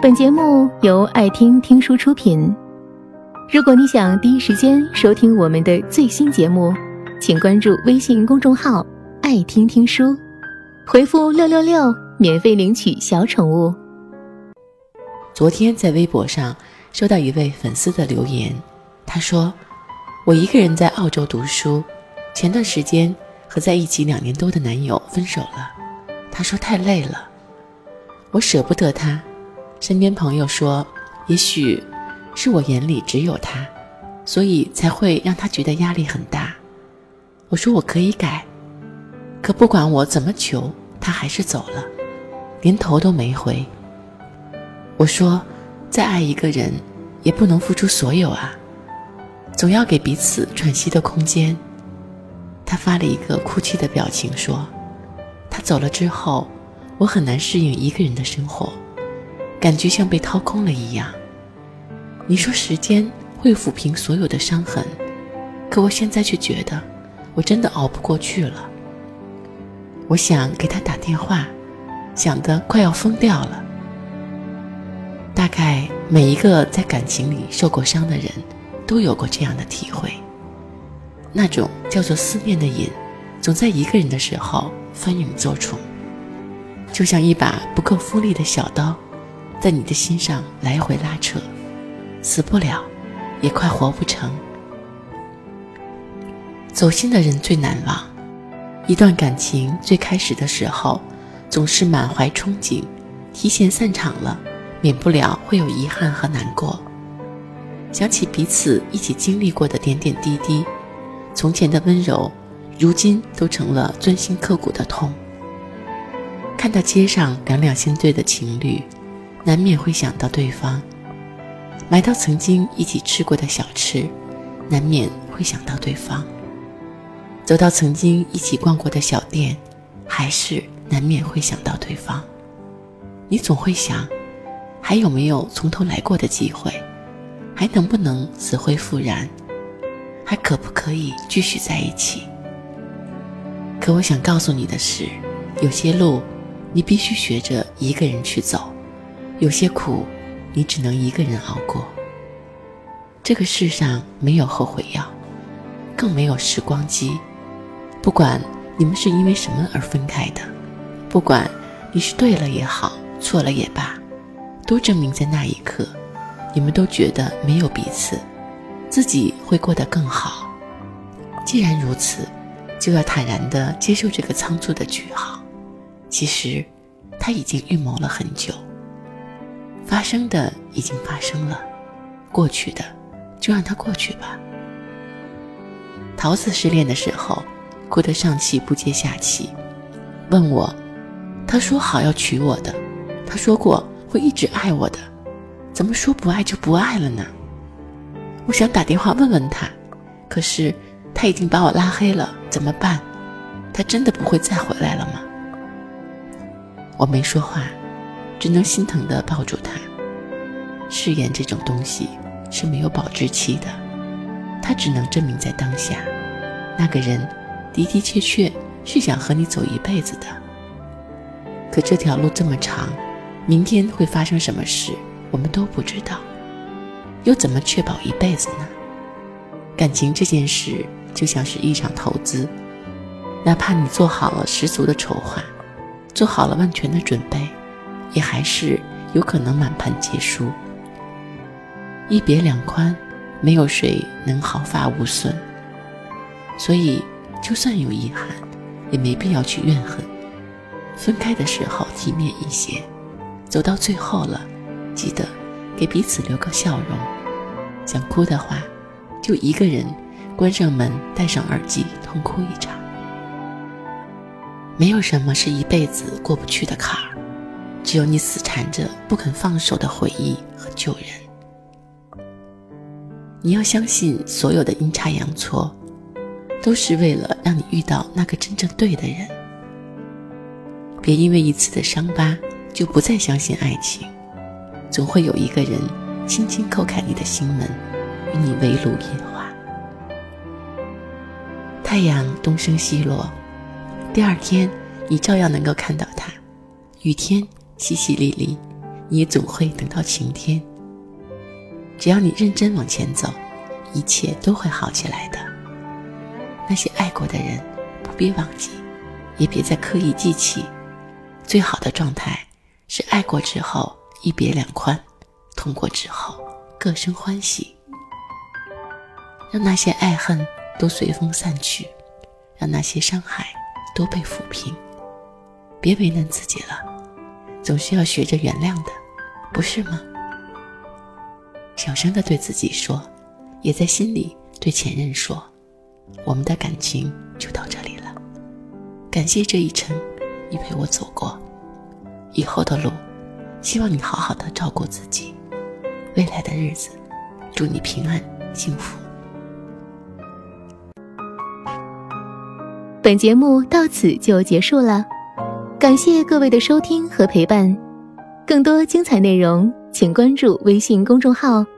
本节目由爱听听书出品。如果你想第一时间收听我们的最新节目，请关注微信公众号“爱听听书”，回复“六六六”免费领取小宠物。昨天在微博上收到一位粉丝的留言，他说：“我一个人在澳洲读书，前段时间和在一起两年多的男友分手了。他说太累了，我舍不得他。身边朋友说，也许是我眼里只有他，所以才会让他觉得压力很大。我说我可以改，可不管我怎么求，他还是走了，连头都没回。我说，再爱一个人，也不能付出所有啊，总要给彼此喘息的空间。他发了一个哭泣的表情，说：“他走了之后，我很难适应一个人的生活，感觉像被掏空了一样。你说时间会抚平所有的伤痕，可我现在却觉得，我真的熬不过去了。我想给他打电话，想得快要疯掉了。大概每一个在感情里受过伤的人，都有过这样的体会。”那种叫做思念的瘾，总在一个人的时候翻涌作宠，就像一把不够锋利的小刀，在你的心上来回拉扯，死不了，也快活不成。走心的人最难忘，一段感情最开始的时候，总是满怀憧憬，提前散场了，免不了会有遗憾和难过，想起彼此一起经历过的点点滴滴。从前的温柔，如今都成了钻心刻骨的痛。看到街上两两相对的情侣，难免会想到对方；买到曾经一起吃过的小吃，难免会想到对方；走到曾经一起逛过的小店，还是难免会想到对方。你总会想，还有没有从头来过的机会？还能不能死灰复燃？还可不可以继续在一起？可我想告诉你的是，有些路你必须学着一个人去走，有些苦你只能一个人熬过。这个世上没有后悔药，更没有时光机。不管你们是因为什么而分开的，不管你是对了也好，错了也罢，都证明在那一刻，你们都觉得没有彼此。自己会过得更好。既然如此，就要坦然地接受这个仓促的句号。其实，他已经预谋了很久。发生的已经发生了，过去的就让它过去吧。桃子失恋的时候，哭得上气不接下气，问我：“他说好要娶我的，他说过会一直爱我的，怎么说不爱就不爱了呢？”我想打电话问问他，可是他已经把我拉黑了，怎么办？他真的不会再回来了吗？我没说话，只能心疼地抱住他。誓言这种东西是没有保质期的，它只能证明在当下，那个人的的确确是想和你走一辈子的。可这条路这么长，明天会发生什么事，我们都不知道。又怎么确保一辈子呢？感情这件事就像是一场投资，哪怕你做好了十足的筹划，做好了万全的准备，也还是有可能满盘皆输。一别两宽，没有谁能毫发无损。所以，就算有遗憾，也没必要去怨恨。分开的时候体面一些，走到最后了，记得给彼此留个笑容。想哭的话，就一个人关上门，戴上耳机，痛哭一场。没有什么是一辈子过不去的坎儿，只有你死缠着不肯放手的回忆和旧人。你要相信，所有的阴差阳错，都是为了让你遇到那个真正对的人。别因为一次的伤疤，就不再相信爱情。总会有一个人。轻轻叩开你的心门，与你围炉夜话。太阳东升西落，第二天你照样能够看到它。雨天淅淅沥沥，你也总会等到晴天。只要你认真往前走，一切都会好起来的。那些爱过的人，不必忘记，也别再刻意记起。最好的状态是爱过之后一别两宽，痛过之后各生欢喜。让那些爱恨都随风散去，让那些伤害都被抚平。别为难自己了，总是要学着原谅的，不是吗？小声的对自己说，也在心里对前任说：“我们的感情就到这里了，感谢这一程你陪我走过，以后的路，希望你好好的照顾自己，未来的日子，祝你平安幸福。”本节目到此就结束了。感谢各位的收听和陪伴，更多精彩内容，请关注微信公众号“